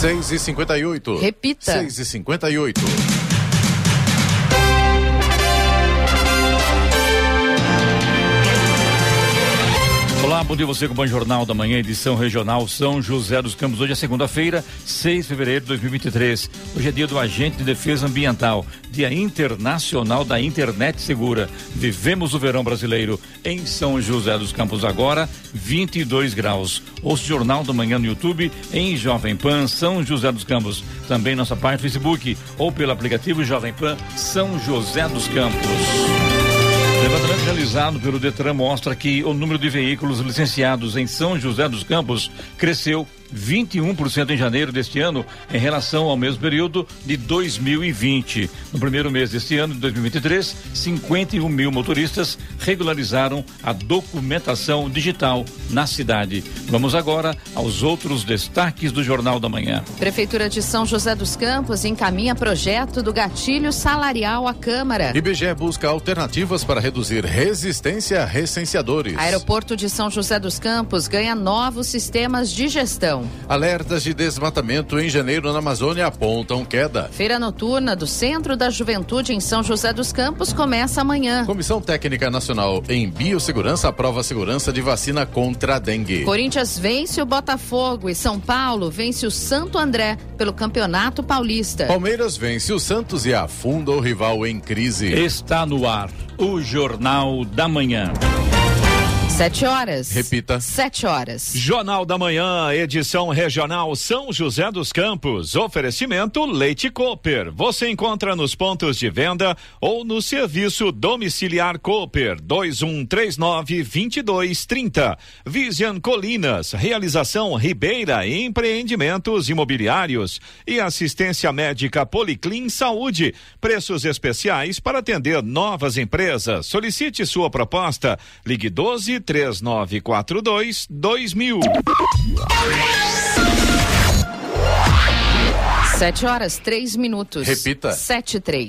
6 e 58 Repita. 6 Bom dia você com o Bom Jornal da Manhã, edição regional São José dos Campos. Hoje é segunda-feira, 6 de fevereiro de 2023. Hoje é dia do Agente de Defesa Ambiental, Dia Internacional da Internet Segura. Vivemos o verão brasileiro em São José dos Campos agora, 22 graus. Ouça o Jornal da Manhã no YouTube em Jovem Pan São José dos Campos. Também nossa página Facebook ou pelo aplicativo Jovem Pan São José dos Campos. Levantamento realizado pelo Detran mostra que o número de veículos licenciados em São José dos Campos cresceu 21% em janeiro deste ano em relação ao mesmo período de 2020. No primeiro mês deste ano, de 2023, 51 mil motoristas regularizaram a documentação digital na cidade. Vamos agora aos outros destaques do Jornal da Manhã. Prefeitura de São José dos Campos encaminha projeto do gatilho salarial à Câmara. IBGE busca alternativas para reduzir resistência a recenseadores. Aeroporto de São José dos Campos ganha novos sistemas de gestão. Alertas de desmatamento em janeiro na Amazônia apontam queda. Feira noturna do Centro da Juventude em São José dos Campos começa amanhã. Comissão Técnica Nacional em Biossegurança aprova a segurança de vacina contra a dengue. Corinthians vence o Botafogo e São Paulo vence o Santo André pelo Campeonato Paulista. Palmeiras vence o Santos e afunda o rival em crise. Está no ar o Jornal da Manhã. Sete horas. Repita. Sete horas. Jornal da Manhã, edição regional São José dos Campos. Oferecimento Leite Cooper. Você encontra nos pontos de venda ou no serviço domiciliar Cooper 2139 2230. Vision Colinas, realização Ribeira Empreendimentos Imobiliários e assistência médica Policlin Saúde. Preços especiais para atender novas empresas. Solicite sua proposta. Ligue 12 3942 2000. Sete horas, três minutos. Repita. Sete e três.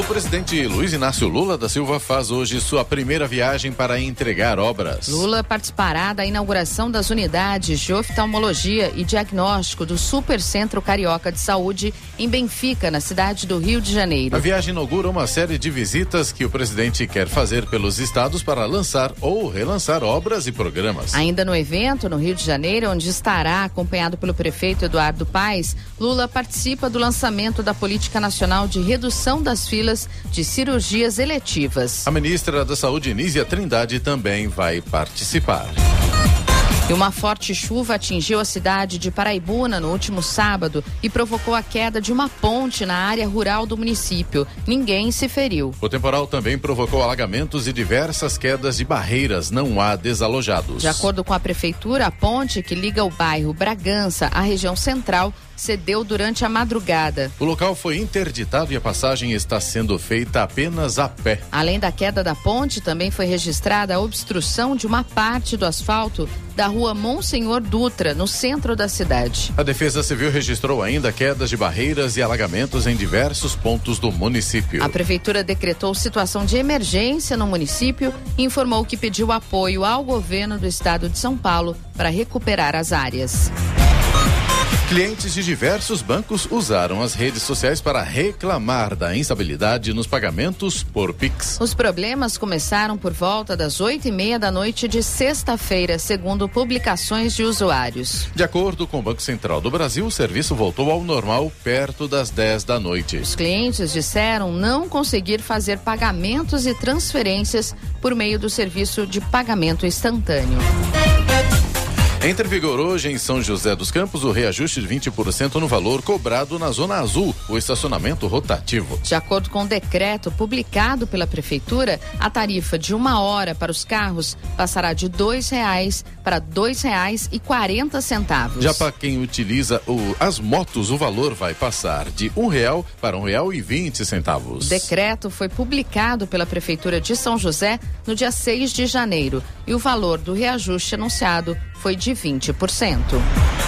O presidente Luiz Inácio Lula da Silva faz hoje sua primeira viagem para entregar obras. Lula participará da inauguração das unidades de oftalmologia e diagnóstico do Supercentro Carioca de Saúde em Benfica, na cidade do Rio de Janeiro. A viagem inaugura uma série de visitas que o presidente quer fazer pelos estados para lançar ou relançar obras e programas. Ainda no evento, no Rio de Janeiro, onde estará acompanhado pelo prefeito Eduardo Paes, Lula participa do lançamento da Política Nacional de Redução das Filas de Cirurgias Eletivas. A ministra da Saúde, Nízia Trindade, também vai participar. E uma forte chuva atingiu a cidade de Paraibuna no último sábado e provocou a queda de uma ponte na área rural do município. Ninguém se feriu. O temporal também provocou alagamentos e diversas quedas de barreiras. Não há desalojados. De acordo com a prefeitura, a ponte que liga o bairro Bragança à região central cedeu durante a madrugada. O local foi interditado e a passagem está sendo feita apenas a pé. Além da queda da ponte, também foi registrada a obstrução de uma parte do asfalto da rua Monsenhor Dutra, no centro da cidade. A Defesa Civil registrou ainda quedas de barreiras e alagamentos em diversos pontos do município. A prefeitura decretou situação de emergência no município e informou que pediu apoio ao governo do estado de São Paulo para recuperar as áreas. Clientes de diversos bancos usaram as redes sociais para reclamar da instabilidade nos pagamentos por Pix. Os problemas começaram por volta das oito e meia da noite de sexta-feira, segundo publicações de usuários. De acordo com o Banco Central do Brasil, o serviço voltou ao normal perto das 10 da noite. Os clientes disseram não conseguir fazer pagamentos e transferências por meio do serviço de pagamento instantâneo. Entra em vigor hoje em São José dos Campos o reajuste de 20% no valor cobrado na Zona Azul, o estacionamento rotativo. De acordo com o decreto publicado pela Prefeitura, a tarifa de uma hora para os carros passará de dois reais para dois reais e quarenta centavos. Já para quem utiliza o, as motos, o valor vai passar de um real para um real e vinte centavos. O decreto foi publicado pela Prefeitura de São José no dia 6 de janeiro e o valor do reajuste anunciado foi de 20%.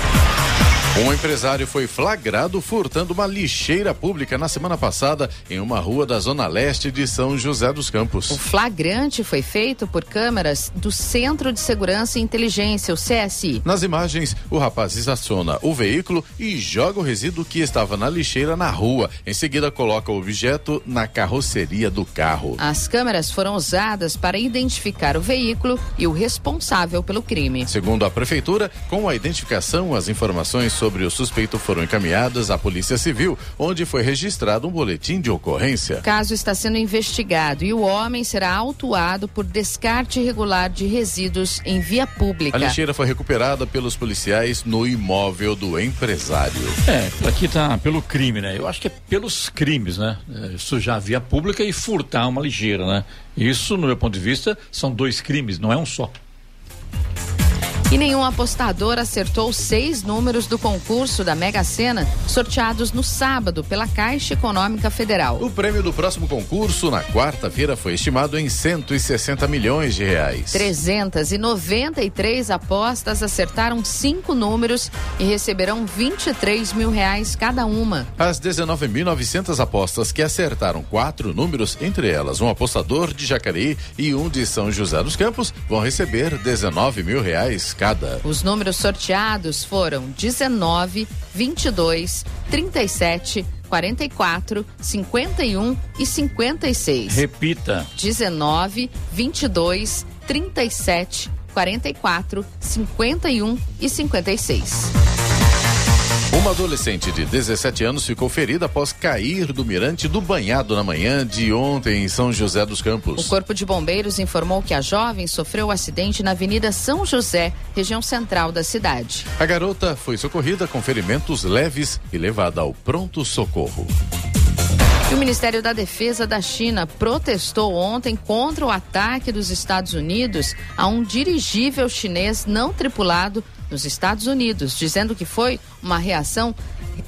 Um empresário foi flagrado furtando uma lixeira pública na semana passada em uma rua da zona leste de São José dos Campos. O flagrante foi feito por câmeras do Centro de Segurança e Inteligência, o CSI. Nas imagens, o rapaz estaciona o veículo e joga o resíduo que estava na lixeira na rua. Em seguida, coloca o objeto na carroceria do carro. As câmeras foram usadas para identificar o veículo e o responsável pelo crime. Segundo a prefeitura, com a identificação, as informações sobre o suspeito foram encaminhadas à Polícia Civil, onde foi registrado um boletim de ocorrência. O caso está sendo investigado e o homem será autuado por descarte irregular de resíduos em via pública. A lixeira foi recuperada pelos policiais no imóvel do empresário. É, aqui tá pelo crime, né? Eu acho que é pelos crimes, né? É, sujar a via pública e furtar uma lixeira, né? Isso, no meu ponto de vista, são dois crimes, não é um só. E nenhum apostador acertou seis números do concurso da Mega Sena, sorteados no sábado pela Caixa Econômica Federal. O prêmio do próximo concurso, na quarta-feira, foi estimado em 160 milhões de reais. 393 apostas acertaram cinco números e receberão 23 mil reais cada uma. As 19.900 apostas que acertaram quatro números, entre elas um apostador de Jacareí e um de São José dos Campos, vão receber 19 mil reais cada. Os números sorteados foram 19, 22, 37, 44, 51 e 56. Repita. 19, 22, 37, 44, 51 e 56. Uma adolescente de 17 anos ficou ferida após cair do mirante do banhado na manhã de ontem em São José dos Campos. O Corpo de Bombeiros informou que a jovem sofreu o um acidente na Avenida São José, região central da cidade. A garota foi socorrida com ferimentos leves e levada ao pronto socorro. E o Ministério da Defesa da China protestou ontem contra o ataque dos Estados Unidos a um dirigível chinês não tripulado nos Estados Unidos, dizendo que foi uma reação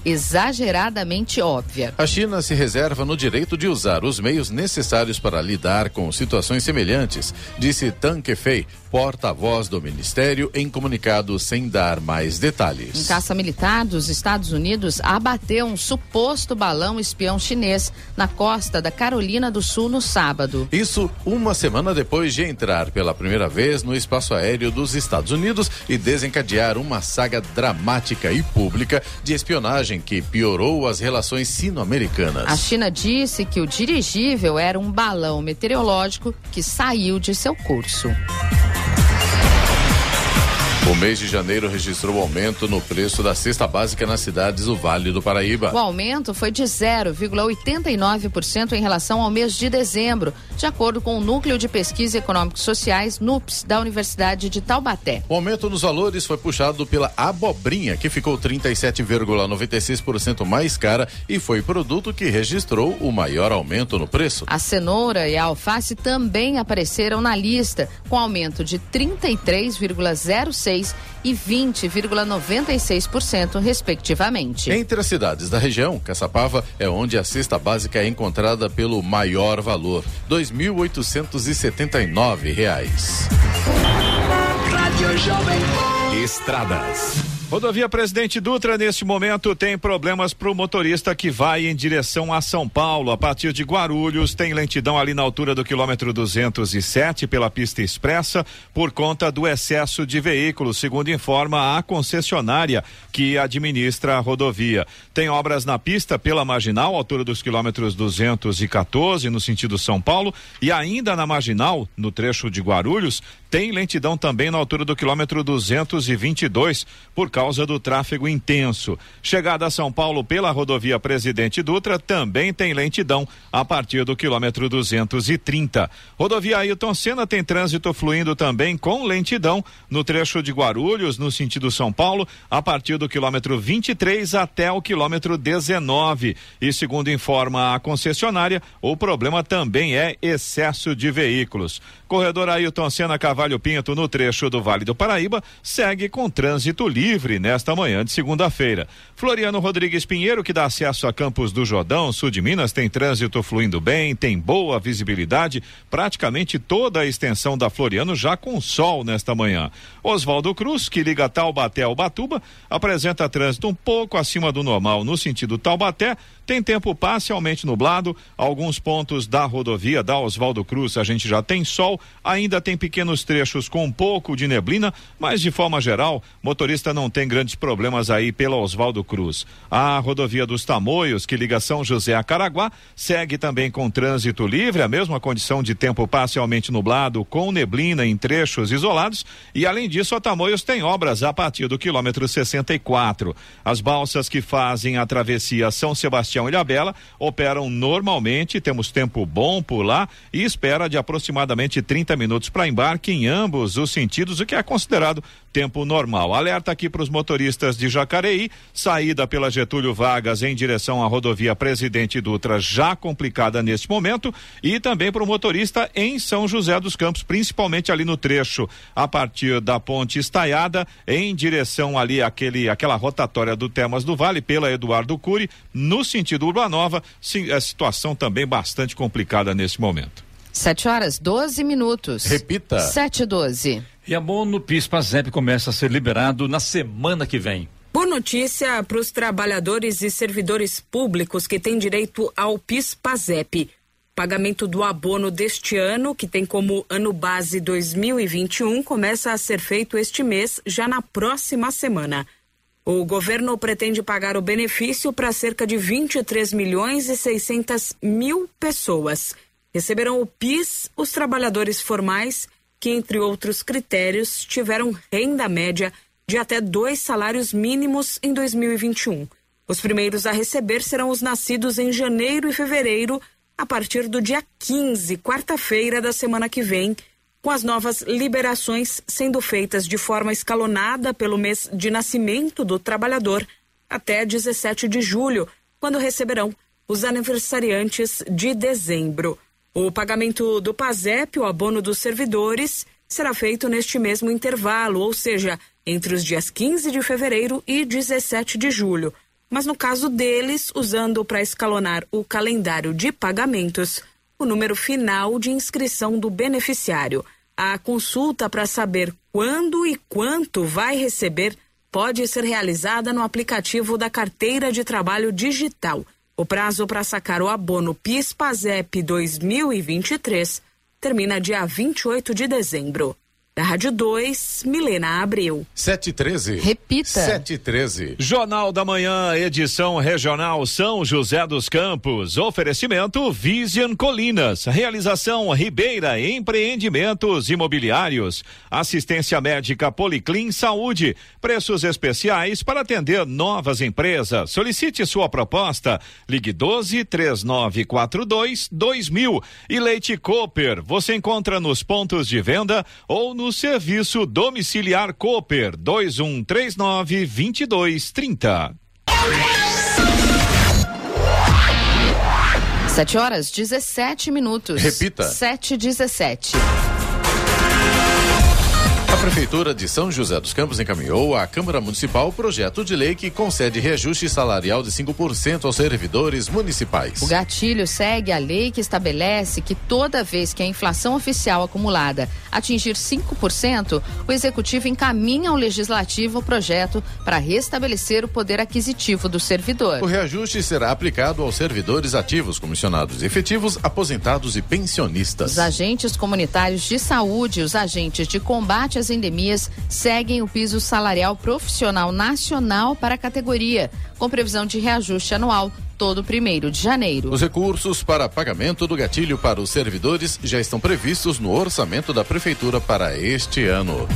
exageradamente óbvia. A China se reserva no direito de usar os meios necessários para lidar com situações semelhantes, disse Tan Kefei, porta-voz do ministério, em comunicado sem dar mais detalhes. Um caça militar dos Estados Unidos abateu um suposto balão espião chinês na costa da Carolina do Sul no sábado. Isso uma semana depois de entrar pela primeira vez no espaço aéreo dos Estados Unidos e desencadear uma saga dramática e pública de espionagem que piorou as relações sino-americanas. A China disse que o dirigível era um balão meteorológico que saiu de seu curso. O mês de janeiro registrou aumento no preço da cesta básica nas cidades do Vale do Paraíba. O aumento foi de 0,89% em relação ao mês de dezembro, de acordo com o Núcleo de Pesquisa Econômicos Sociais, NUPS, da Universidade de Taubaté. O aumento nos valores foi puxado pela abobrinha, que ficou 37,96% mais cara e foi produto que registrou o maior aumento no preço. A cenoura e a alface também apareceram na lista, com aumento de 33,06% e 20,96%, respectivamente. Entre as cidades da região, Caçapava é onde a cesta básica é encontrada pelo maior valor, R$ 2.879. Estradas. Rodovia Presidente Dutra, neste momento, tem problemas para o motorista que vai em direção a São Paulo. A partir de Guarulhos, tem lentidão ali na altura do quilômetro 207 pela pista expressa, por conta do excesso de veículos, segundo informa a concessionária que administra a rodovia. Tem obras na pista pela marginal, altura dos quilômetros 214, no sentido São Paulo, e ainda na marginal, no trecho de Guarulhos, tem lentidão também na altura do quilômetro 222, por causa do tráfego intenso. Chegada a São Paulo pela rodovia Presidente Dutra também tem lentidão a partir do quilômetro 230. Rodovia Ailton Senna tem trânsito fluindo também com lentidão no trecho de Guarulhos, no sentido São Paulo, a partir do quilômetro 23 até o quilômetro 19. E segundo informa a concessionária, o problema também é excesso de veículos. Corredor Ailton Senna Cavalho Pinto, no trecho do Vale do Paraíba, segue com trânsito livre nesta manhã de segunda-feira. Floriano Rodrigues Pinheiro, que dá acesso a Campos do Jordão, sul de Minas, tem trânsito fluindo bem, tem boa visibilidade, praticamente toda a extensão da Floriano já com sol nesta manhã. Oswaldo Cruz, que liga Taubaté ao Batuba, apresenta trânsito um pouco acima do normal no sentido Taubaté, tem tempo parcialmente nublado, alguns pontos da rodovia da Oswaldo Cruz a gente já tem sol, ainda tem pequenos trechos com um pouco de neblina, mas de forma geral, motorista não tem grandes problemas aí pela Oswaldo Cruz. A rodovia dos Tamoios, que liga São José a Caraguá, segue também com trânsito livre, a mesma condição de tempo parcialmente nublado, com neblina em trechos isolados, e além disso, a Tamoios tem obras a partir do quilômetro 64. As balsas que fazem a travessia São Sebastião e Ilhabela operam normalmente, temos tempo bom por lá e espera de aproximadamente 30 minutos para embarque em ambos os sentidos, o que é considerado tempo normal. Alerta aqui para os motoristas de Jacareí, saída pela Getúlio Vargas em direção à rodovia Presidente Dutra, já complicada neste momento, e também para o motorista em São José dos Campos, principalmente ali no trecho a partir da ponte estaiada em direção ali aquele aquela rotatória do Temas do Vale pela Eduardo Cury, no sentido Urbanova, a situação também bastante complicada nesse momento. 7 horas 12 minutos. Repita. 7 e 12. E abono PIS-PASEP começa a ser liberado na semana que vem. Boa notícia para os trabalhadores e servidores públicos que têm direito ao PIS-PASEP. Pagamento do abono deste ano, que tem como ano base 2021, começa a ser feito este mês, já na próxima semana. O governo pretende pagar o benefício para cerca de 23 milhões e 600 mil pessoas. Receberão o PIS os trabalhadores formais que, entre outros critérios, tiveram renda média de até dois salários mínimos em 2021. Os primeiros a receber serão os nascidos em janeiro e fevereiro, a partir do dia 15, quarta-feira da semana que vem, com as novas liberações sendo feitas de forma escalonada pelo mês de nascimento do trabalhador até 17 de julho, quando receberão os aniversariantes de dezembro. O pagamento do PASEP, o abono dos servidores, será feito neste mesmo intervalo, ou seja, entre os dias 15 de fevereiro e 17 de julho. Mas no caso deles, usando para escalonar o calendário de pagamentos, o número final de inscrição do beneficiário. A consulta para saber quando e quanto vai receber pode ser realizada no aplicativo da Carteira de Trabalho Digital o prazo para sacar o abono PIS-PASEP 2023 termina dia 28 de dezembro. Da Rádio 2, Milena Abreu. 713. Repita. 713. Jornal da Manhã, edição regional São José dos Campos. Oferecimento Vision Colinas. Realização Ribeira Empreendimentos Imobiliários. Assistência médica Policlin Saúde. Preços especiais para atender novas empresas. Solicite sua proposta. Ligue 12 3942 2000. E Leite Cooper. Você encontra nos pontos de venda ou no serviço domiciliar Cooper 2139 2230. Sete horas 17 minutos. Repita. 7 e 17. A Prefeitura de São José dos Campos encaminhou à Câmara Municipal o projeto de lei que concede reajuste salarial de 5% aos servidores municipais. O gatilho segue a lei que estabelece que toda vez que a inflação oficial acumulada atingir 5%, o executivo encaminha ao legislativo o projeto para restabelecer o poder aquisitivo do servidor. O reajuste será aplicado aos servidores ativos, comissionados efetivos, aposentados e pensionistas. Os agentes comunitários de saúde os agentes de combate às endemias seguem o piso salarial profissional nacional para a categoria, com previsão de reajuste anual todo primeiro de janeiro. Os recursos para pagamento do gatilho para os servidores já estão previstos no orçamento da Prefeitura para este ano.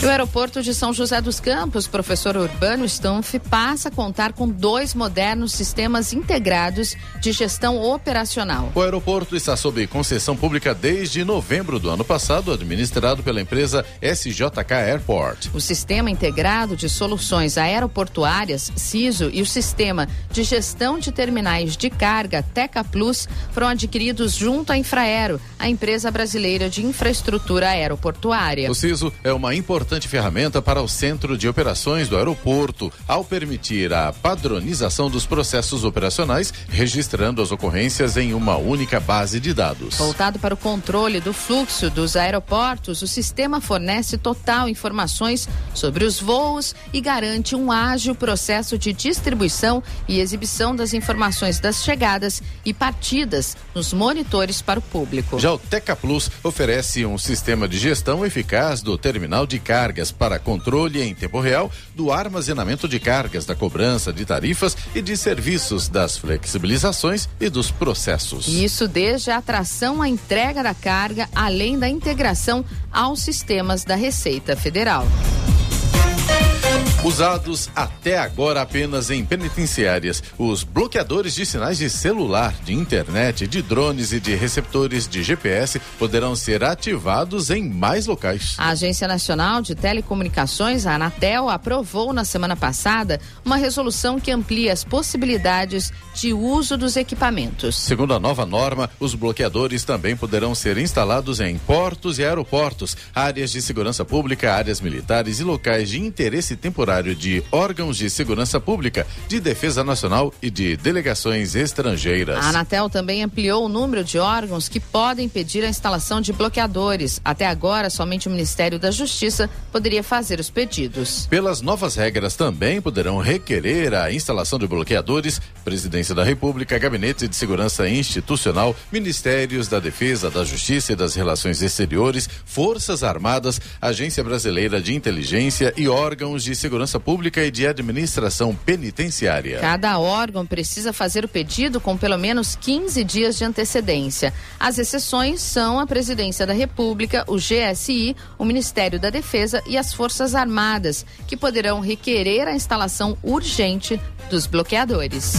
E o aeroporto de São José dos Campos, professor Urbano Stumpf, passa a contar com dois modernos sistemas integrados de gestão operacional. O aeroporto está sob concessão pública desde novembro do ano passado, administrado pela empresa SJK Airport. O sistema integrado de soluções aeroportuárias, CISO, e o sistema de gestão de terminais de carga, Teca Plus, foram adquiridos junto à Infraero, a empresa brasileira de infraestrutura aeroportuária. O CISO é uma importante importante ferramenta para o centro de operações do aeroporto, ao permitir a padronização dos processos operacionais, registrando as ocorrências em uma única base de dados. Voltado para o controle do fluxo dos aeroportos, o sistema fornece total informações sobre os voos e garante um ágil processo de distribuição e exibição das informações das chegadas e partidas nos monitores para o público. Já o Teca Plus oferece um sistema de gestão eficaz do terminal de carga cargas para controle em tempo real do armazenamento de cargas, da cobrança de tarifas e de serviços, das flexibilizações e dos processos. Isso desde a atração à entrega da carga, além da integração aos sistemas da Receita Federal usados até agora apenas em penitenciárias. Os bloqueadores de sinais de celular, de internet, de drones e de receptores de GPS poderão ser ativados em mais locais. A Agência Nacional de Telecomunicações, a Anatel, aprovou na semana passada uma resolução que amplia as possibilidades de uso dos equipamentos. Segundo a nova norma, os bloqueadores também poderão ser instalados em portos e aeroportos, áreas de segurança pública, áreas militares e locais de interesse temporário de órgãos de segurança pública, de defesa nacional e de delegações estrangeiras. A Anatel também ampliou o número de órgãos que podem pedir a instalação de bloqueadores. Até agora, somente o Ministério da Justiça poderia fazer os pedidos. Pelas novas regras, também poderão requerer a instalação de bloqueadores Presidência da República, Gabinete de Segurança Institucional, Ministérios da Defesa, da Justiça e das Relações Exteriores, Forças Armadas, Agência Brasileira de Inteligência e órgãos de segurança Segurança Pública e de Administração Penitenciária. Cada órgão precisa fazer o pedido com pelo menos 15 dias de antecedência. As exceções são a Presidência da República, o GSI, o Ministério da Defesa e as Forças Armadas, que poderão requerer a instalação urgente dos bloqueadores.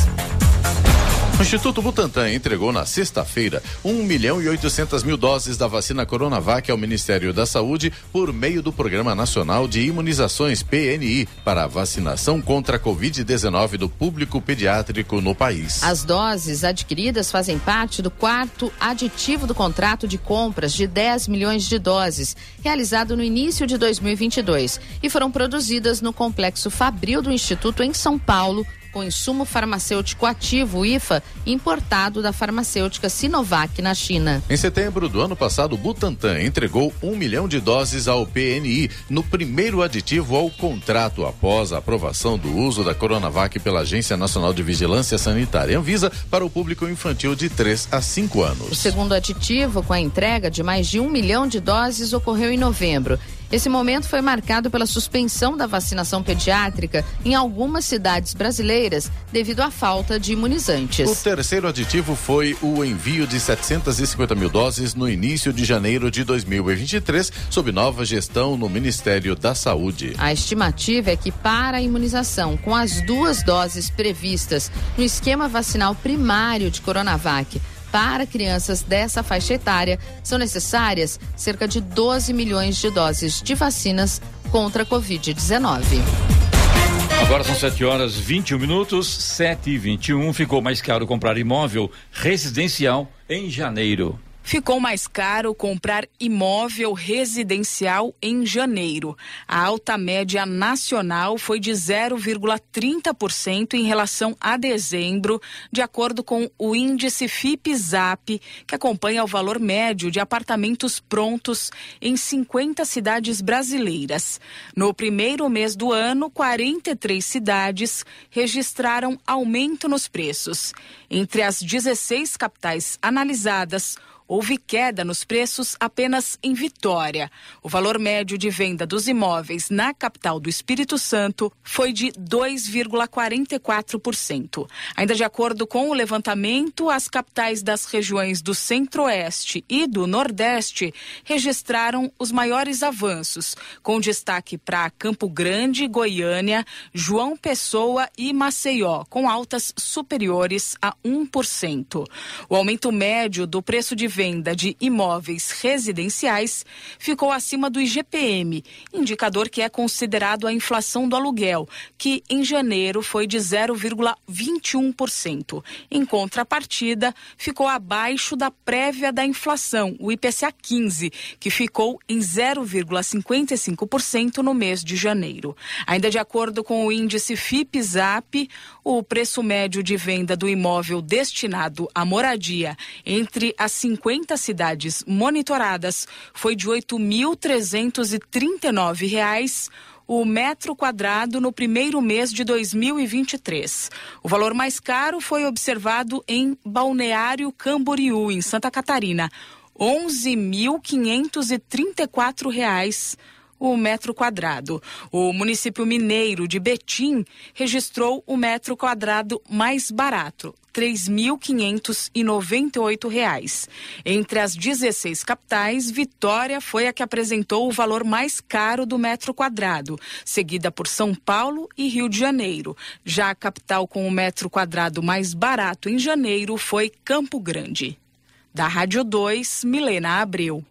O Instituto Butantan entregou na sexta-feira 1 milhão e 800 mil doses da vacina Coronavac ao Ministério da Saúde por meio do Programa Nacional de Imunizações PNI para a vacinação contra a Covid-19 do público pediátrico no país. As doses adquiridas fazem parte do quarto aditivo do contrato de compras de 10 milhões de doses, realizado no início de 2022, e foram produzidas no complexo Fabril do Instituto em São Paulo com insumo farmacêutico ativo, IFA, importado da farmacêutica Sinovac na China. Em setembro do ano passado, o Butantan entregou um milhão de doses ao PNI no primeiro aditivo ao contrato após a aprovação do uso da Coronavac pela Agência Nacional de Vigilância Sanitária Anvisa para o público infantil de 3 a 5 anos. O segundo aditivo, com a entrega de mais de um milhão de doses, ocorreu em novembro esse momento foi marcado pela suspensão da vacinação pediátrica em algumas cidades brasileiras devido à falta de imunizantes. O terceiro aditivo foi o envio de 750 mil doses no início de janeiro de 2023, sob nova gestão no Ministério da Saúde. A estimativa é que para a imunização com as duas doses previstas no esquema vacinal primário de Coronavac, para crianças dessa faixa etária, são necessárias cerca de 12 milhões de doses de vacinas contra a Covid-19. Agora são 7 horas 21 minutos, 7 e 21 Ficou mais caro comprar imóvel residencial em janeiro. Ficou mais caro comprar imóvel residencial em janeiro. A alta média nacional foi de 0,30% em relação a dezembro, de acordo com o índice FIP-ZAP, que acompanha o valor médio de apartamentos prontos em 50 cidades brasileiras. No primeiro mês do ano, 43 cidades registraram aumento nos preços. Entre as 16 capitais analisadas, houve queda nos preços apenas em Vitória. O valor médio de venda dos imóveis na capital do Espírito Santo foi de 2,44%. Ainda de acordo com o levantamento, as capitais das regiões do Centro-Oeste e do Nordeste registraram os maiores avanços, com destaque para Campo Grande, Goiânia, João Pessoa e Maceió, com altas superiores a 1%. O aumento médio do preço de venda de imóveis residenciais ficou acima do IGPM, indicador que é considerado a inflação do aluguel, que em janeiro foi de 0,21%. Em contrapartida, ficou abaixo da prévia da inflação, o IPCA 15, que ficou em 0,55% no mês de janeiro. Ainda de acordo com o índice FIPZAP, o preço médio de venda do imóvel destinado à moradia entre as 50 cidades monitoradas foi de R$ 8.339 o metro quadrado no primeiro mês de 2023. O valor mais caro foi observado em Balneário Camboriú, em Santa Catarina, R$ 11.534 o metro quadrado. O município mineiro de Betim registrou o metro quadrado mais barato, R$ 3.598. Entre as 16 capitais, Vitória foi a que apresentou o valor mais caro do metro quadrado, seguida por São Paulo e Rio de Janeiro. Já a capital com o metro quadrado mais barato em janeiro foi Campo Grande. Da Rádio 2, Milena Abreu.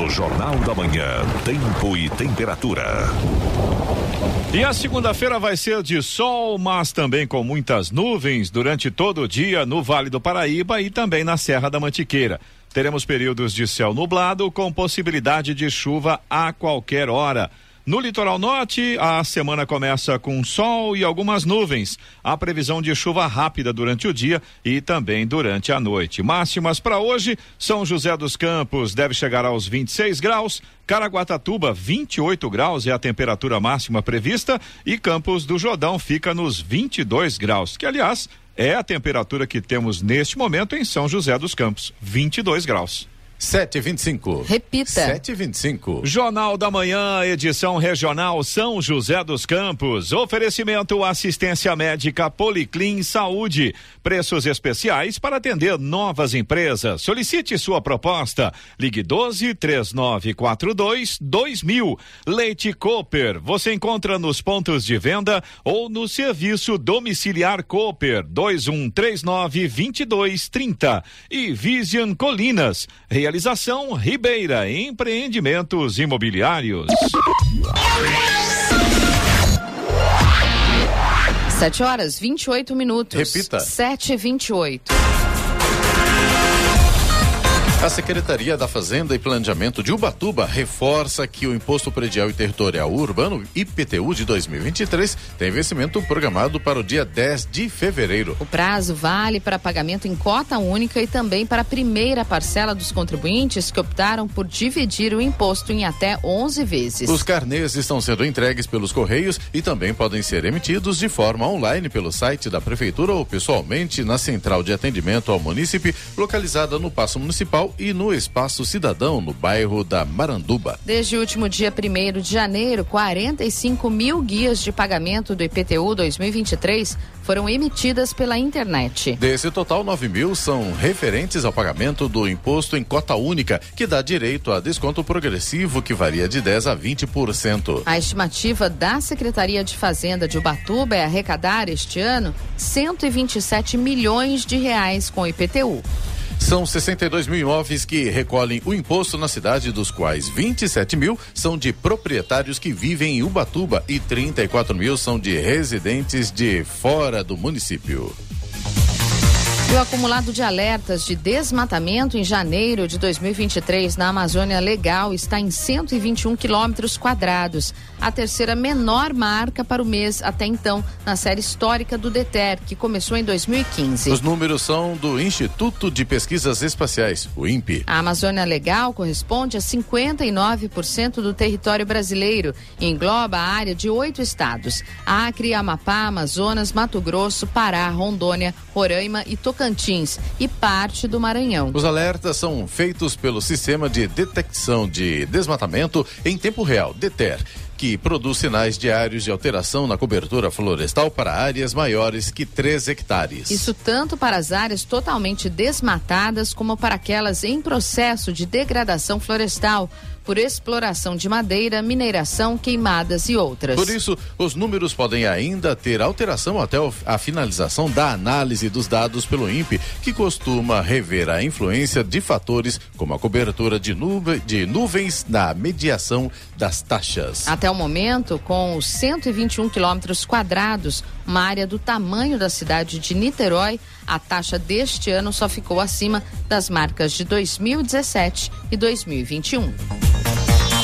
No Jornal da Manhã, tempo e temperatura. E a segunda-feira vai ser de sol, mas também com muitas nuvens durante todo o dia no Vale do Paraíba e também na Serra da Mantiqueira. Teremos períodos de céu nublado com possibilidade de chuva a qualquer hora. No litoral norte, a semana começa com sol e algumas nuvens. A previsão de chuva rápida durante o dia e também durante a noite. Máximas para hoje: São José dos Campos deve chegar aos 26 graus, Caraguatatuba 28 graus é a temperatura máxima prevista e Campos do Jordão fica nos 22 graus, que aliás é a temperatura que temos neste momento em São José dos Campos, 22 graus. 725. Repita. 725. Jornal da Manhã, edição regional São José dos Campos. Oferecimento assistência médica Policlin Saúde. Preços especiais para atender novas empresas. Solicite sua proposta. Ligue 12 3942 2000. Leite Cooper. Você encontra nos pontos de venda ou no serviço domiciliar Cooper 2139 2230. E Vision Colinas. Realização Ribeira Empreendimentos Imobiliários. Sete horas, 28 minutos. Repita. Sete e vinte e oito. A Secretaria da Fazenda e Planejamento de Ubatuba reforça que o Imposto Predial e Territorial Urbano, IPTU de 2023, tem vencimento programado para o dia 10 de fevereiro. O prazo vale para pagamento em cota única e também para a primeira parcela dos contribuintes que optaram por dividir o imposto em até 11 vezes. Os carnês estão sendo entregues pelos Correios e também podem ser emitidos de forma online pelo site da Prefeitura ou pessoalmente na Central de Atendimento ao Munícipe, localizada no Paço Municipal e no Espaço Cidadão, no bairro da Maranduba. Desde o último dia 1 de janeiro, 45 mil guias de pagamento do IPTU 2023 foram emitidas pela internet. Desse total, 9 mil são referentes ao pagamento do imposto em cota única, que dá direito a desconto progressivo que varia de 10 a 20%. A estimativa da Secretaria de Fazenda de Ubatuba é arrecadar este ano 127 milhões de reais com o IPTU. São 62 mil imóveis que recolhem o imposto na cidade, dos quais 27 mil são de proprietários que vivem em Ubatuba e 34 mil são de residentes de fora do município. E o acumulado de alertas de desmatamento em janeiro de 2023 na Amazônia Legal está em 121 quilômetros quadrados, a terceira menor marca para o mês até então na série histórica do DETER, que começou em 2015. Os números são do Instituto de Pesquisas Espaciais, o INPE. A Amazônia Legal corresponde a 59% do território brasileiro e engloba a área de oito estados: Acre, Amapá, Amazonas, Mato Grosso, Pará, Rondônia, Roraima e Tocantins. Tocantins e parte do Maranhão. Os alertas são feitos pelo Sistema de Detecção de Desmatamento em Tempo Real, DETER que produz sinais diários de alteração na cobertura florestal para áreas maiores que 3 hectares. Isso tanto para as áreas totalmente desmatadas como para aquelas em processo de degradação florestal por exploração de madeira, mineração, queimadas e outras. Por isso, os números podem ainda ter alteração até a finalização da análise dos dados pelo INPE, que costuma rever a influência de fatores como a cobertura de, nuve, de nuvens na mediação das taxas. Até o momento, com os 121 quilômetros quadrados, uma área do tamanho da cidade de Niterói, a taxa deste ano só ficou acima das marcas de 2017 e 2021.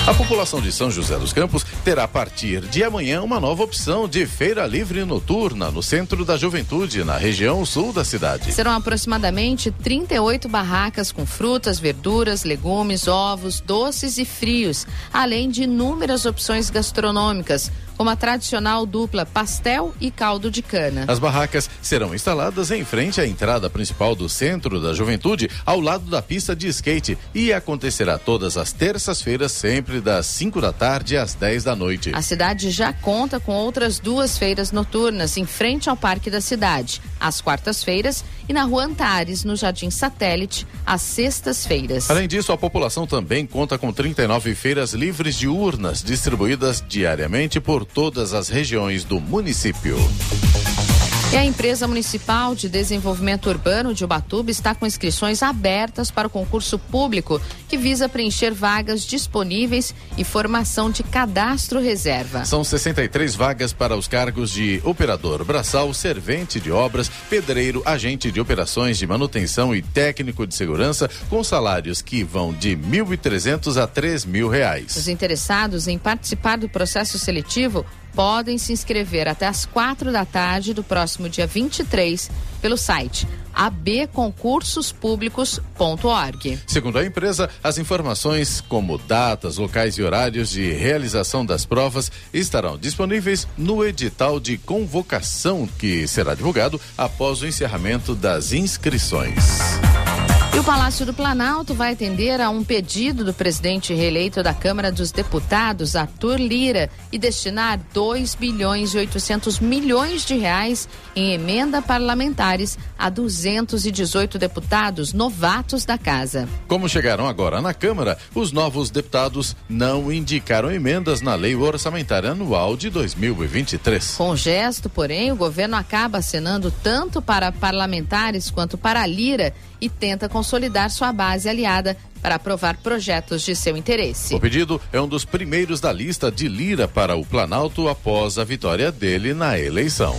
A população de São José dos Campos terá a partir de amanhã uma nova opção de feira livre noturna no centro da juventude, na região sul da cidade. Serão aproximadamente 38 barracas com frutas, verduras, legumes, ovos, doces e frios, além de inúmeras opções gastronômicas como a tradicional dupla pastel e caldo de cana. As barracas serão instaladas em frente à entrada principal do Centro da Juventude, ao lado da pista de skate, e acontecerá todas as terças-feiras, sempre das 5 da tarde às 10 da noite. A cidade já conta com outras duas feiras noturnas em frente ao Parque da Cidade, às quartas-feiras, e na Rua Antares, no Jardim Satélite, às sextas-feiras. Além disso, a população também conta com 39 feiras livres de urnas distribuídas diariamente por todas as regiões do município. E a empresa municipal de desenvolvimento urbano de Ubatuba está com inscrições abertas para o concurso público que visa preencher vagas disponíveis e formação de cadastro reserva. São 63 vagas para os cargos de operador braçal, servente de obras, pedreiro, agente de operações de manutenção e técnico de segurança, com salários que vão de 1.300 a 3 mil reais. Os interessados em participar do processo seletivo podem se inscrever até às quatro da tarde do próximo dia 23 pelo site abconcursospúblicos.org. Segundo a empresa, as informações como datas, locais e horários de realização das provas estarão disponíveis no edital de convocação que será divulgado após o encerramento das inscrições. E o Palácio do Planalto vai atender a um pedido do presidente reeleito da Câmara dos Deputados, Arthur Lira, e destinar 2 bilhões e 800 milhões de reais em emenda parlamentares a 218 deputados novatos da casa. Como chegaram agora na Câmara, os novos deputados não indicaram emendas na Lei Orçamentária Anual de 2023. Com gesto, porém, o governo acaba acenando tanto para parlamentares quanto para Lira e tenta consolidar sua base aliada para aprovar projetos de seu interesse. O pedido é um dos primeiros da lista de Lira para o Planalto após a vitória dele na eleição.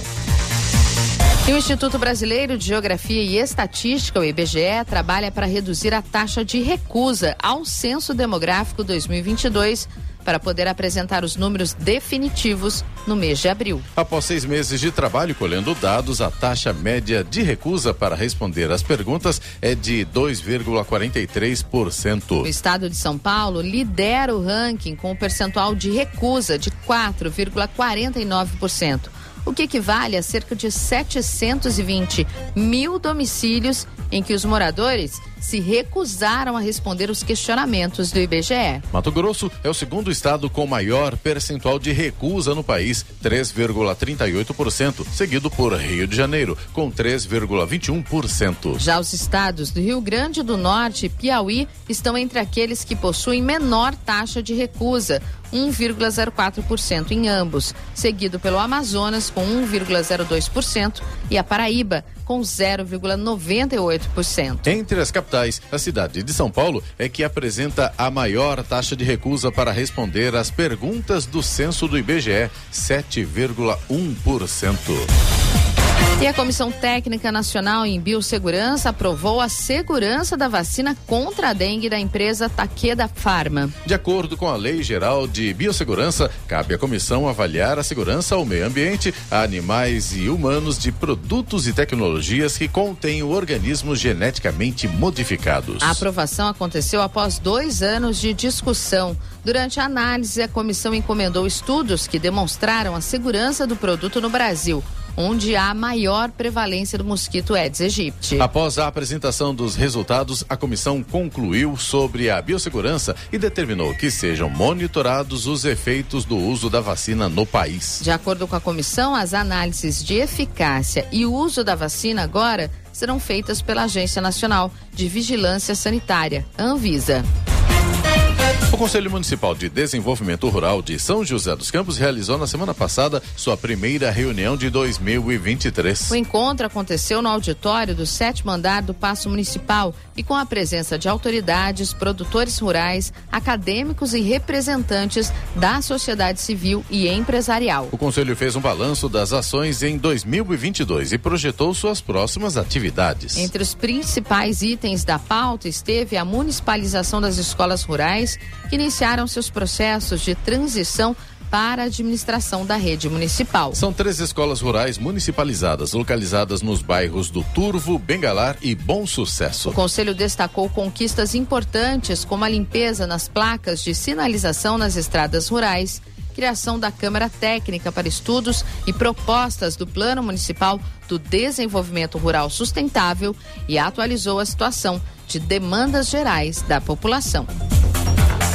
E o Instituto Brasileiro de Geografia e Estatística, o IBGE, trabalha para reduzir a taxa de recusa ao Censo Demográfico 2022 para poder apresentar os números definitivos no mês de abril. Após seis meses de trabalho colhendo dados, a taxa média de recusa para responder às perguntas é de 2,43%. O estado de São Paulo lidera o ranking com o percentual de recusa de 4,49% o que equivale a cerca de 720 mil domicílios em que os moradores se recusaram a responder os questionamentos do IBGE. Mato Grosso é o segundo estado com maior percentual de recusa no país, 3,38%, seguido por Rio de Janeiro, com 3,21%. Já os estados do Rio Grande do Norte e Piauí estão entre aqueles que possuem menor taxa de recusa, 1,04% em ambos, seguido pelo Amazonas com 1,02% e a Paraíba com 0,98%. Entre as capitais, a cidade de São Paulo é que apresenta a maior taxa de recusa para responder às perguntas do censo do IBGE, 7,1%. E a Comissão Técnica Nacional em Biossegurança aprovou a segurança da vacina contra a dengue da empresa Takeda Pharma. De acordo com a Lei Geral de Biossegurança, cabe à comissão avaliar a segurança ao meio ambiente, a animais e humanos de produtos e tecnologias que contêm organismos geneticamente modificados. A aprovação aconteceu após dois anos de discussão. Durante a análise, a comissão encomendou estudos que demonstraram a segurança do produto no Brasil onde há maior prevalência do mosquito Aedes aegypti. Após a apresentação dos resultados, a comissão concluiu sobre a biossegurança e determinou que sejam monitorados os efeitos do uso da vacina no país. De acordo com a comissão, as análises de eficácia e uso da vacina agora serão feitas pela Agência Nacional de Vigilância Sanitária, Anvisa. O Conselho Municipal de Desenvolvimento Rural de São José dos Campos realizou na semana passada sua primeira reunião de 2023. O encontro aconteceu no auditório do sétimo andar do Paço Municipal e com a presença de autoridades, produtores rurais, acadêmicos e representantes da sociedade civil e empresarial. O Conselho fez um balanço das ações em 2022 e projetou suas próximas atividades. Entre os principais itens da pauta esteve a municipalização das escolas rurais que iniciaram seus processos de transição para a administração da rede municipal. São três escolas rurais municipalizadas, localizadas nos bairros do Turvo, Bengalar e Bom Sucesso. O Conselho destacou conquistas importantes, como a limpeza nas placas de sinalização nas estradas rurais, criação da Câmara Técnica para Estudos e propostas do Plano Municipal do Desenvolvimento Rural Sustentável e atualizou a situação de demandas gerais da população.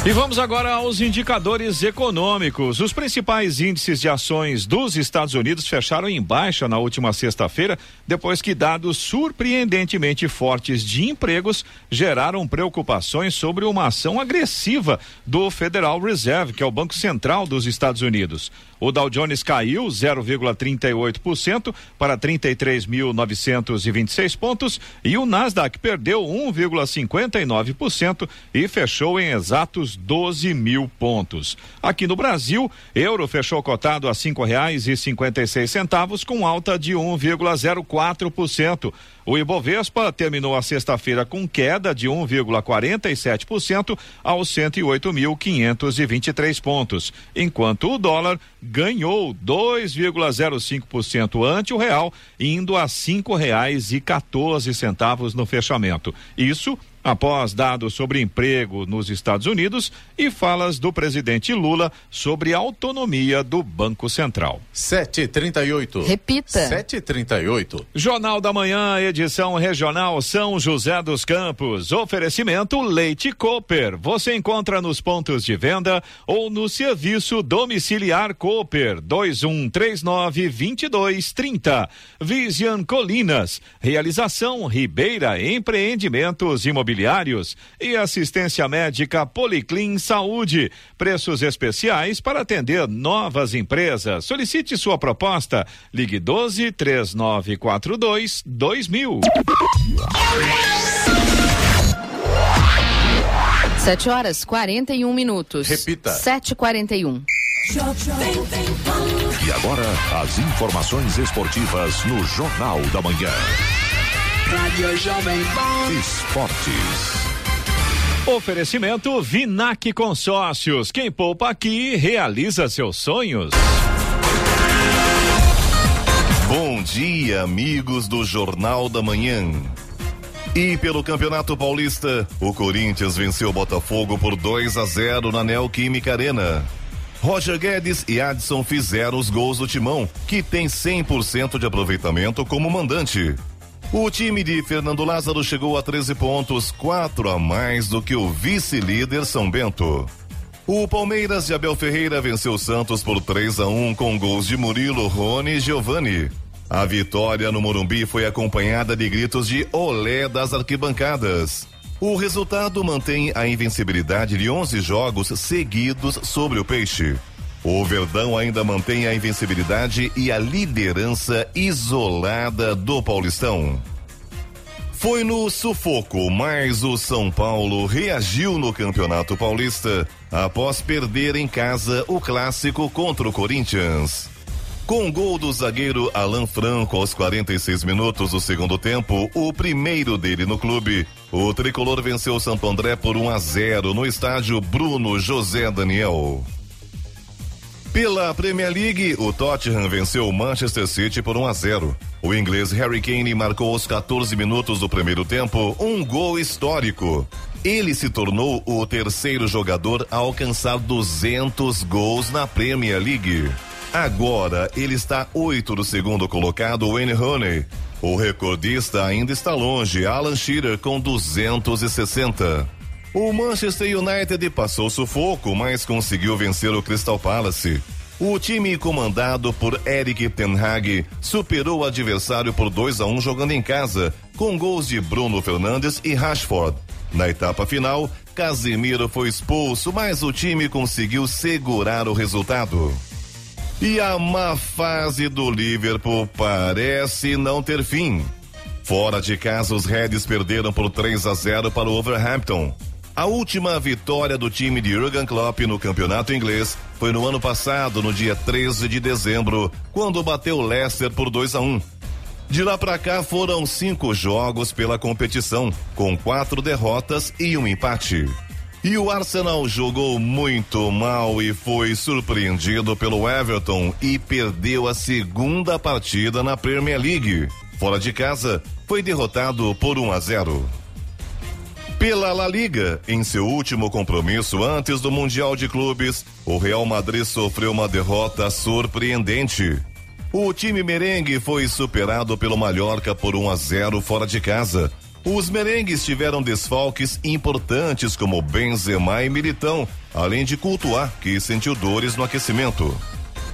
E vamos agora aos indicadores econômicos. Os principais índices de ações dos Estados Unidos fecharam em baixa na última sexta-feira, depois que dados surpreendentemente fortes de empregos geraram preocupações sobre uma ação agressiva do Federal Reserve, que é o Banco Central dos Estados Unidos. O Dow Jones caiu 0,38% para 33.926 pontos e o Nasdaq perdeu 1,59% e fechou em exatos 12 mil pontos. Aqui no Brasil, euro fechou cotado a cinco reais e cinquenta e seis centavos com alta de 1,04%. O Ibovespa terminou a sexta-feira com queda de 1,47% aos 108.523 pontos, enquanto o dólar ganhou 2,05% ante o real, indo a cinco reais e 14 centavos no fechamento. Isso após dados sobre emprego nos Estados Unidos e falas do presidente Lula sobre a autonomia do Banco Central. 738. Repita. 738. Jornal da Manhã, edição regional São José dos Campos. Oferecimento Leite Cooper. Você encontra nos pontos de venda ou no serviço domiciliar Cooper 2139 2230. Vision Colinas. Realização Ribeira Empreendimentos Imobiliários imobiliários e assistência médica Policlin Saúde. Preços especiais para atender novas empresas. Solicite sua proposta. Ligue 12 3942 2000. Sete horas 41 minutos. Repita. 7h41. E agora, as informações esportivas no Jornal da Manhã. Rádio Jovem Pan. Esportes. Oferecimento Vinac Consórcios. Quem poupa aqui realiza seus sonhos. Bom dia, amigos do Jornal da Manhã. E pelo Campeonato Paulista, o Corinthians venceu o Botafogo por 2 a 0 na Neoquímica Arena. Roger Guedes e Adson fizeram os gols do Timão, que tem 100% de aproveitamento como mandante. O time de Fernando Lázaro chegou a 13 pontos, quatro a mais do que o vice-líder São Bento. O Palmeiras de Abel Ferreira venceu o Santos por 3 a 1 com gols de Murilo, Rony e Giovani. A vitória no Morumbi foi acompanhada de gritos de olé das arquibancadas. O resultado mantém a invencibilidade de 11 jogos seguidos sobre o Peixe. O Verdão ainda mantém a invencibilidade e a liderança isolada do Paulistão. Foi no sufoco, mas o São Paulo reagiu no Campeonato Paulista após perder em casa o clássico contra o Corinthians. Com gol do zagueiro Alan Franco aos 46 minutos do segundo tempo, o primeiro dele no clube, o tricolor venceu o Santo André por 1 a 0 no estádio Bruno José Daniel. Pela Premier League, o Tottenham venceu o Manchester City por 1 a 0. O inglês Harry Kane marcou aos 14 minutos do primeiro tempo um gol histórico. Ele se tornou o terceiro jogador a alcançar 200 gols na Premier League. Agora ele está oito do segundo colocado, Wayne Rooney. O recordista ainda está longe, Alan Shearer com 260. O Manchester United passou sufoco, mas conseguiu vencer o Crystal Palace. O time comandado por Eric Ten Hag superou o adversário por 2 a 1 um jogando em casa, com gols de Bruno Fernandes e Rashford. Na etapa final, Casemiro foi expulso, mas o time conseguiu segurar o resultado. E a má fase do Liverpool parece não ter fim. Fora de casa, os Reds perderam por 3 a 0 para o Overhampton. A última vitória do time de Jurgen Klopp no campeonato inglês foi no ano passado, no dia 13 de dezembro, quando bateu Leicester por 2 a 1. De lá para cá foram cinco jogos pela competição, com quatro derrotas e um empate. E o Arsenal jogou muito mal e foi surpreendido pelo Everton e perdeu a segunda partida na Premier League. Fora de casa, foi derrotado por 1 a 0. Pela La Liga, em seu último compromisso antes do Mundial de Clubes, o Real Madrid sofreu uma derrota surpreendente. O time merengue foi superado pelo Mallorca por 1 a 0 fora de casa os merengues tiveram desfalques importantes como Benzema e Militão, além de cultuar que sentiu dores no aquecimento.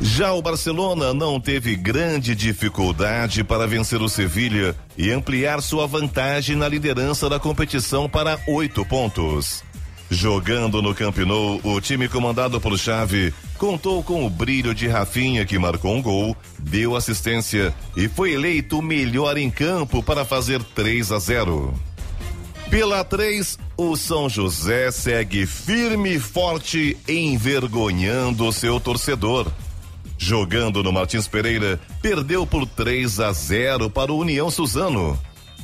Já o Barcelona não teve grande dificuldade para vencer o Sevilha e ampliar sua vantagem na liderança da competição para oito pontos. Jogando no Camp Nou, o time comandado por Xavi contou com o brilho de Rafinha que marcou um gol, deu assistência e foi eleito o melhor em campo para fazer 3 a 0. Pela 3, o São José segue firme e forte, envergonhando seu torcedor. Jogando no Martins Pereira, perdeu por 3 a 0 para o União Suzano.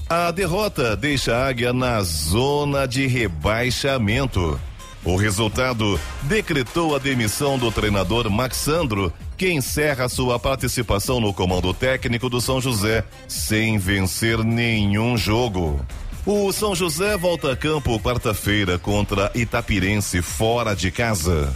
A derrota deixa a Águia na zona de rebaixamento. O resultado decretou a demissão do treinador Maxandro, que encerra sua participação no comando técnico do São José sem vencer nenhum jogo. O São José volta a campo quarta-feira contra Itapirense fora de casa.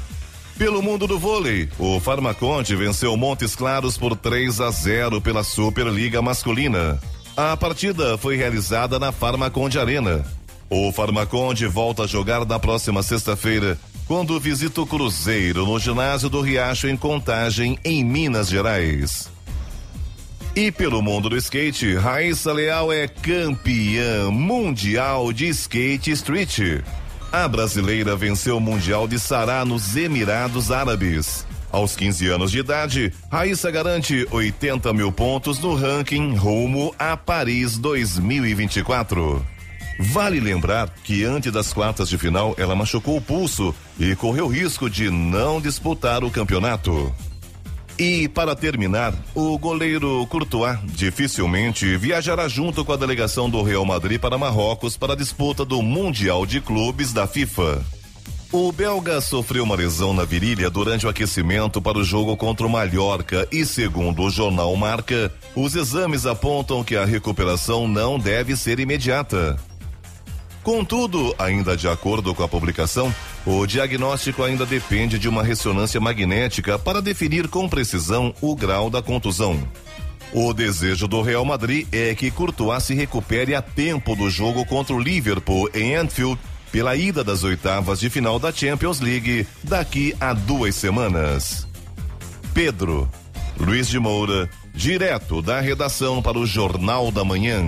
Pelo mundo do vôlei, o Farmaconte venceu Montes Claros por 3 a 0 pela Superliga Masculina. A partida foi realizada na Farmaconde Arena. O Farmaconde volta a jogar na próxima sexta-feira, quando visita o Cruzeiro no ginásio do Riacho em Contagem, em Minas Gerais. E pelo mundo do skate, Raíssa Leal é campeã mundial de skate street. A brasileira venceu o Mundial de Sará nos Emirados Árabes. Aos 15 anos de idade, Raíssa garante 80 mil pontos no ranking rumo a Paris 2024. Vale lembrar que antes das quartas de final ela machucou o pulso e correu risco de não disputar o campeonato. E para terminar, o goleiro Courtois dificilmente viajará junto com a delegação do Real Madrid para Marrocos para a disputa do Mundial de Clubes da FIFA. O belga sofreu uma lesão na virilha durante o aquecimento para o jogo contra o Mallorca e, segundo o jornal Marca, os exames apontam que a recuperação não deve ser imediata. Contudo, ainda de acordo com a publicação, o diagnóstico ainda depende de uma ressonância magnética para definir com precisão o grau da contusão. O desejo do Real Madrid é que Courtois se recupere a tempo do jogo contra o Liverpool em Anfield pela ida das oitavas de final da Champions League daqui a duas semanas. Pedro Luiz de Moura, direto da redação para o Jornal da Manhã.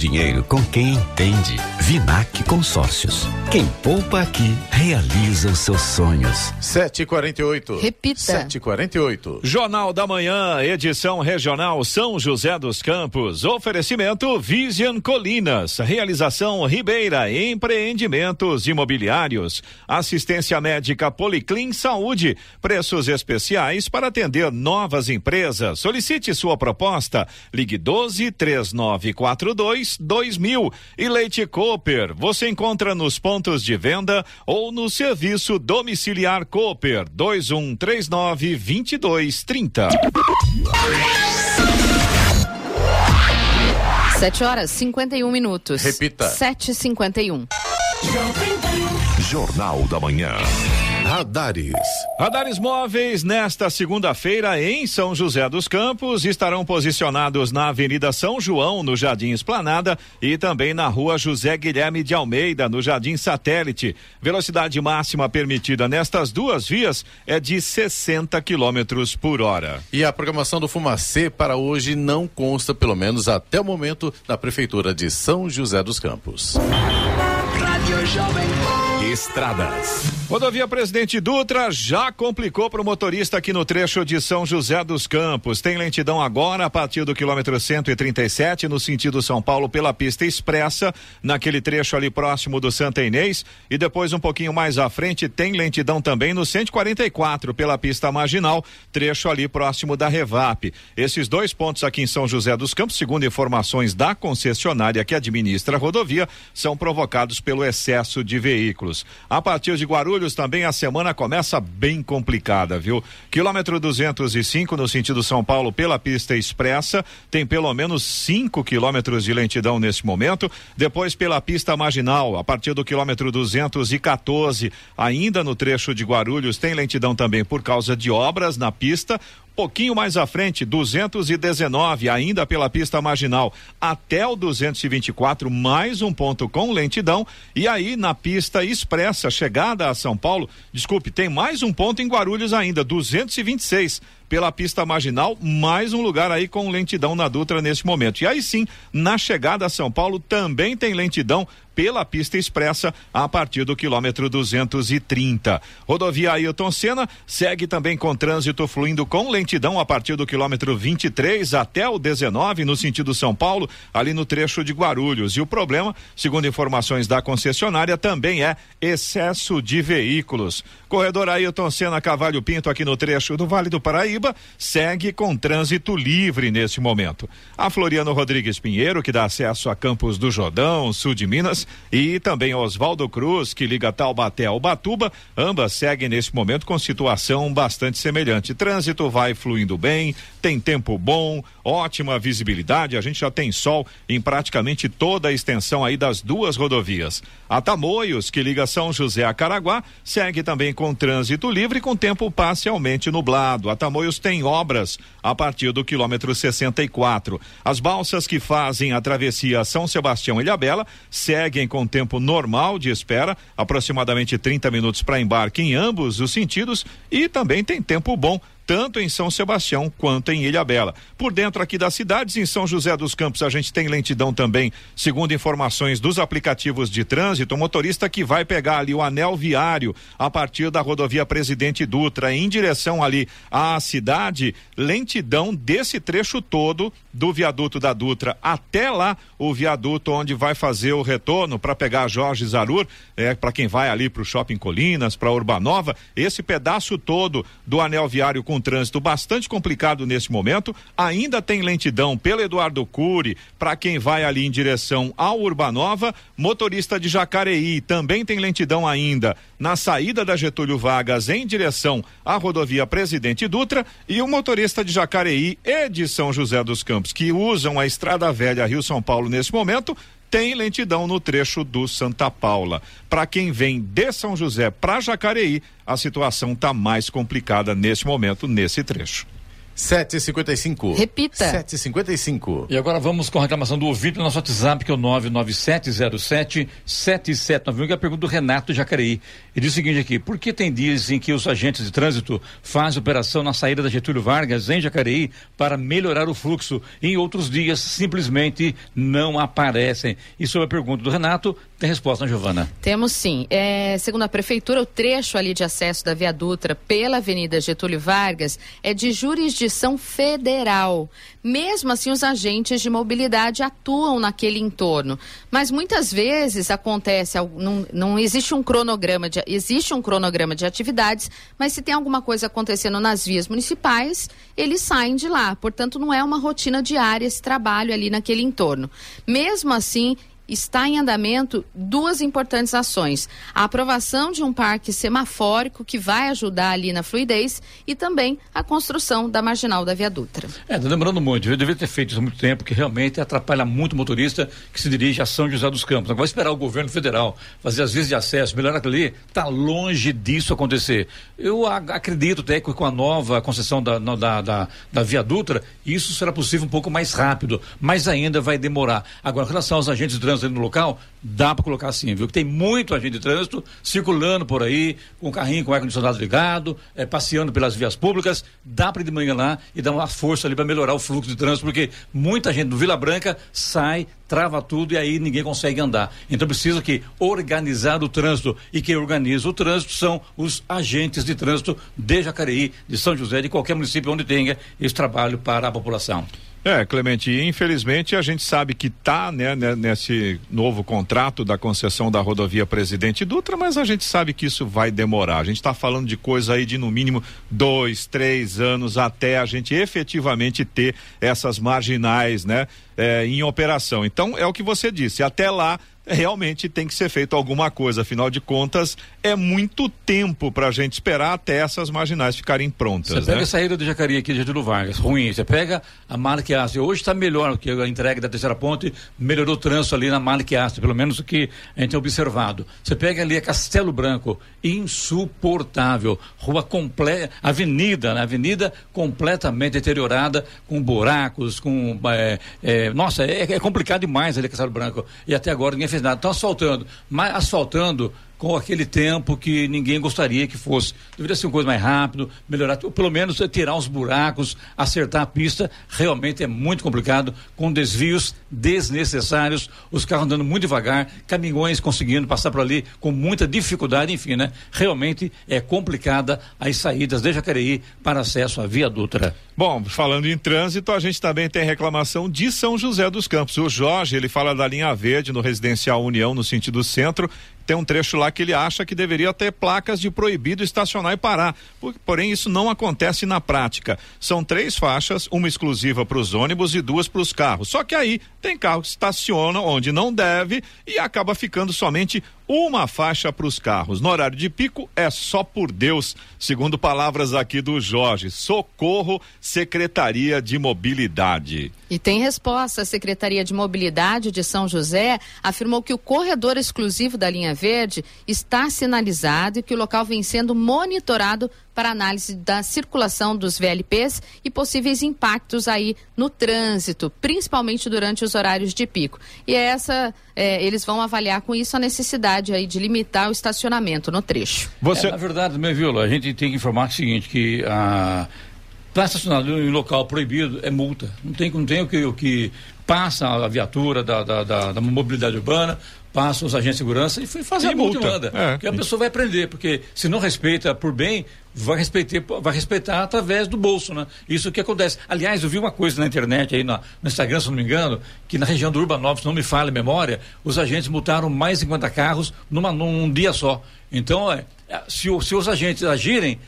dinheiro com quem entende. Vinac Consórcios. Quem poupa aqui realiza os seus sonhos. 748. Repita. 748. Jornal da Manhã, edição regional São José dos Campos. Oferecimento Vision Colinas. Realização Ribeira Empreendimentos Imobiliários. Assistência médica Policlin Saúde. Preços especiais para atender novas empresas. Solicite sua proposta. Ligue 12 3942 2000. E Leite Cooper. Você encontra nos pontos de venda ou no serviço domiciliar Cooper 2139 2230. 7 horas 51 minutos. Repita. 7h51. Jornal da Manhã. Radares. Radares móveis nesta segunda-feira em São José dos Campos estarão posicionados na Avenida São João, no Jardim Esplanada, e também na Rua José Guilherme de Almeida, no Jardim Satélite. Velocidade máxima permitida nestas duas vias é de 60 quilômetros por hora. E a programação do Fumacê para hoje não consta, pelo menos até o momento, na Prefeitura de São José dos Campos. Rádio Jovem Pan. Estradas. Rodovia Presidente Dutra já complicou para o motorista aqui no trecho de São José dos Campos. Tem lentidão agora a partir do quilômetro 137 no sentido São Paulo pela pista expressa, naquele trecho ali próximo do Santa Inês e depois um pouquinho mais à frente tem lentidão também no 144 pela pista marginal, trecho ali próximo da Revap. Esses dois pontos aqui em São José dos Campos, segundo informações da concessionária que administra a rodovia, são provocados pelo excesso de veículos. A partir de Guarulhos também a semana começa bem complicada, viu? Quilômetro 205 no sentido São Paulo pela pista expressa, tem pelo menos 5 quilômetros de lentidão nesse momento. Depois pela pista marginal, a partir do quilômetro 214, ainda no trecho de Guarulhos, tem lentidão também por causa de obras na pista pouquinho mais à frente, 219, ainda pela pista marginal, até o 224, mais um ponto com lentidão. E aí na pista expressa, chegada a São Paulo, desculpe, tem mais um ponto em Guarulhos ainda, 226 pela pista marginal, mais um lugar aí com lentidão na Dutra nesse momento. E aí sim, na chegada a São Paulo também tem lentidão pela pista expressa a partir do quilômetro 230. Rodovia Ailton Senna segue também com trânsito fluindo com lentidão a partir do quilômetro 23 até o 19 no sentido São Paulo, ali no trecho de Guarulhos. E o problema, segundo informações da concessionária, também é excesso de veículos. Corredor Ailton Senna Cavalho Pinto aqui no trecho do Vale do Paraíba segue com trânsito livre nesse momento. A Floriano Rodrigues Pinheiro, que dá acesso a Campos do Jordão, sul de Minas, e também Oswaldo Cruz, que liga Taubaté ao Batuba, ambas seguem nesse momento com situação bastante semelhante. Trânsito vai fluindo bem, tem tempo bom, ótima visibilidade, a gente já tem sol em praticamente toda a extensão aí das duas rodovias. A Tamoios, que liga São José a Caraguá, segue também com trânsito livre com tempo parcialmente nublado. A Tamoios tem obras a partir do quilômetro 64. As balsas que fazem a travessia São Sebastião Ilhabela seguem com tempo normal de espera, aproximadamente 30 minutos para embarque em ambos os sentidos e também tem tempo bom tanto em São Sebastião quanto em Ilhabela. Por dentro aqui das cidades, em São José dos Campos, a gente tem lentidão também, segundo informações dos aplicativos de trânsito, o motorista que vai pegar ali o anel viário a partir da rodovia Presidente Dutra em direção ali à cidade, lentidão desse trecho todo do viaduto da Dutra até lá o viaduto onde vai fazer o retorno para pegar Jorge Zarur, é para quem vai ali para o Shopping Colinas, para Urbanova, esse pedaço todo do anel viário com trânsito bastante complicado nesse momento. Ainda tem lentidão pelo Eduardo Cury para quem vai ali em direção ao Urbanova. Motorista de Jacareí também tem lentidão ainda na saída da Getúlio Vargas em direção à rodovia Presidente Dutra e o motorista de Jacareí e de São José dos Campos que usam a Estrada Velha Rio São Paulo nesse momento tem lentidão no trecho do Santa Paula. Para quem vem de São José para Jacareí, a situação está mais complicada nesse momento, nesse trecho. 7h55. Repita. 7h55. E agora vamos com a reclamação do ouvinte no nosso WhatsApp, que é o 99707-7791, que é a pergunta do Renato Jacareí. Ele diz o seguinte aqui: por que tem dias em que os agentes de trânsito fazem operação na saída da Getúlio Vargas, em Jacareí, para melhorar o fluxo, e em outros dias simplesmente não aparecem? E sobre a pergunta do Renato, tem resposta, né, Giovana? Temos sim. É, segundo a prefeitura, o trecho ali de acesso da Via Dutra pela Avenida Getúlio Vargas é de jurisdição federal. Mesmo assim, os agentes de mobilidade atuam naquele entorno. Mas muitas vezes acontece, não, não existe um cronograma de existe um cronograma de atividades, mas se tem alguma coisa acontecendo nas vias municipais, eles saem de lá. Portanto, não é uma rotina diária esse trabalho ali naquele entorno. Mesmo assim, está em andamento duas importantes ações: a aprovação de um parque semafórico que vai ajudar ali na fluidez e também a construção da marginal da Via Dutra. É, demorando muito. Eu deveria ter feito isso há muito tempo, que realmente atrapalha muito o motorista que se dirige a São José dos Campos. Agora, esperar o governo federal fazer as vias de acesso, aquilo ali, está longe disso acontecer. Eu acredito até que com a nova concessão da, da, da, da Via Dutra, isso será possível um pouco mais rápido, mas ainda vai demorar. Agora, em relação aos agentes de trânsito, trânsito no local, dá para colocar assim, viu? Que tem muito agente de trânsito circulando por aí, com carrinho com ar-condicionado ligado, é, passeando pelas vias públicas, dá para ir de manhã lá e dar uma força ali para melhorar o fluxo de trânsito, porque muita gente do Vila Branca sai, trava tudo e aí ninguém consegue andar. Então precisa que organizar o trânsito e quem organiza o trânsito são os agentes de trânsito de Jacareí, de São José, de qualquer município onde tenha esse trabalho para a população. É, Clemente, infelizmente a gente sabe que está né, né, nesse novo contrato da concessão da rodovia Presidente Dutra, mas a gente sabe que isso vai demorar. A gente está falando de coisa aí de no mínimo dois, três anos até a gente efetivamente ter essas marginais, né, é, em operação. Então é o que você disse. Até lá realmente tem que ser feito alguma coisa. Afinal de contas, é muito tempo para a gente esperar até essas marginais ficarem prontas. Você pega né? a saída do Jacareí aqui de Getúlio Vargas, ruim. Você pega a Marqueaste, hoje está melhor que a entrega da terceira ponte, melhorou o trânsito ali na Marqueaste, pelo menos o que a gente tem observado. Você pega ali a Castelo Branco, insuportável. Rua completa, avenida, né? Avenida completamente deteriorada, com buracos, com. É, é, nossa, é, é complicado demais ali Castelo Branco. E até agora ninguém fez nada. Estão asfaltando, mas asfaltando com aquele tempo que ninguém gostaria que fosse. Deveria ser uma coisa mais rápido, melhorar, pelo menos tirar os buracos, acertar a pista. Realmente é muito complicado, com desvios desnecessários, os carros andando muito devagar, caminhões conseguindo passar por ali com muita dificuldade, enfim, né? Realmente é complicada as saídas de Jacareí para acesso à Via Dutra. Bom, falando em trânsito, a gente também tem reclamação de São José dos Campos. O Jorge, ele fala da linha verde no residencial União, no sentido centro, tem um trecho lá que ele acha que deveria ter placas de proibido estacionar e parar. Porém, isso não acontece na prática. São três faixas, uma exclusiva para os ônibus e duas para os carros. Só que aí tem carro que estaciona onde não deve e acaba ficando somente uma faixa para os carros. No horário de pico é só por Deus, segundo palavras aqui do Jorge. Socorro, Secretaria de Mobilidade. E tem resposta. A Secretaria de Mobilidade de São José afirmou que o corredor exclusivo da linha verde está sinalizado e que o local vem sendo monitorado para análise da circulação dos VLPs e possíveis impactos aí no trânsito, principalmente durante os horários de pico. E é essa, é, eles vão avaliar com isso a necessidade aí de limitar o estacionamento no trecho. Você... É, na verdade, meu Viola, a gente tem que informar o seguinte, que a Está estacionado em local proibido, é multa. Não tem, não tem o, que, o que passa a viatura da, da, da, da mobilidade urbana, passam os agentes de segurança e foi fazer e a multa, multa. É. Porque a pessoa vai aprender, porque se não respeita por bem, vai respeitar, vai respeitar através do bolso, né? Isso que acontece. Aliás, eu vi uma coisa na internet aí no, no Instagram, se não me engano, que na região do Urbanópolis, não me falha a memória, os agentes multaram mais de 50 carros numa, num dia só. Então, é, se, se os agentes agirem,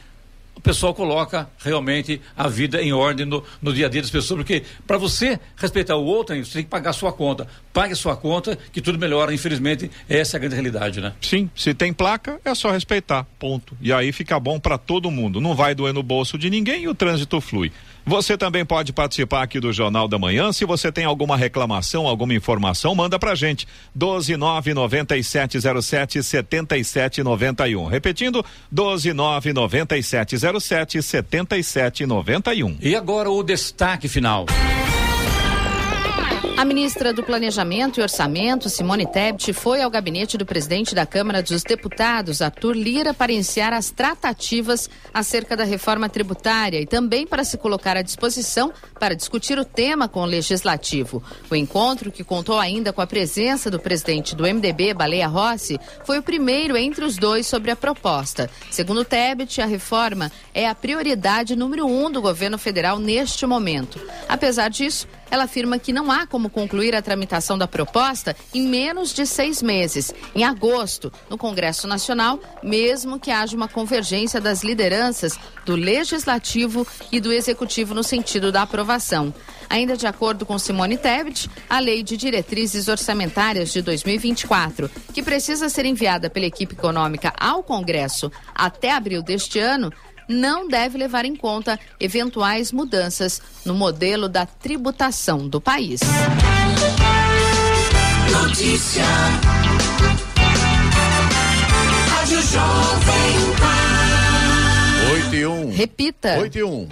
o pessoal coloca realmente a vida em ordem no, no dia a dia das pessoas, porque para você respeitar o outro, você tem que pagar a sua conta. Pague a sua conta, que tudo melhora. Infelizmente, essa é a grande realidade, né? Sim, se tem placa, é só respeitar, ponto. E aí fica bom para todo mundo. Não vai doer no bolso de ninguém e o trânsito flui. Você também pode participar aqui do Jornal da Manhã. Se você tem alguma reclamação, alguma informação, manda pra gente. 12997077791. Repetindo, 1299707 3707 7791. E agora o destaque final. A ministra do Planejamento e Orçamento, Simone Tebet, foi ao gabinete do presidente da Câmara dos Deputados, Arthur Lira, para iniciar as tratativas acerca da reforma tributária e também para se colocar à disposição para discutir o tema com o legislativo. O encontro, que contou ainda com a presença do presidente do MDB, Baleia Rossi, foi o primeiro entre os dois sobre a proposta. Segundo Tebet, a reforma é a prioridade número um do governo federal neste momento. Apesar disso, ela afirma que não há como concluir a tramitação da proposta em menos de seis meses, em agosto, no Congresso Nacional, mesmo que haja uma convergência das lideranças do Legislativo e do Executivo no sentido da aprovação. Ainda de acordo com Simone Tebet, a Lei de Diretrizes Orçamentárias de 2024, que precisa ser enviada pela equipe econômica ao Congresso até abril deste ano, não deve levar em conta eventuais mudanças no modelo da tributação do país. Notícia. Rádio Jovem Pan. 8 e 1. Repita. 8 e 1.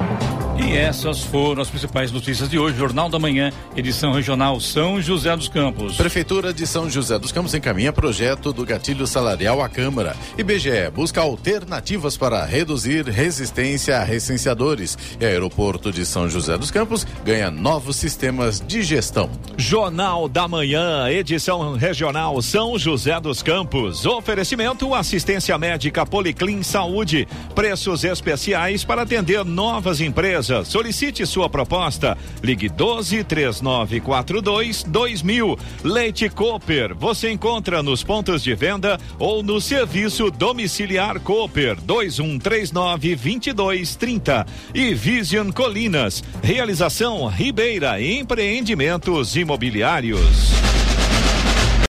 E essas foram as principais notícias de hoje. Jornal da Manhã, edição regional São José dos Campos. Prefeitura de São José dos Campos encaminha projeto do gatilho salarial à Câmara. IBGE busca alternativas para reduzir resistência a recenseadores. E Aeroporto de São José dos Campos ganha novos sistemas de gestão. Jornal da Manhã, edição regional São José dos Campos. Oferecimento assistência médica Policlin Saúde. Preços especiais para atender novas empresas. Solicite sua proposta. Ligue 12 3942 2000. Leite Cooper. Você encontra nos pontos de venda ou no serviço domiciliar Cooper 2139 2230. E Vision Colinas. Realização Ribeira Empreendimentos Imobiliários.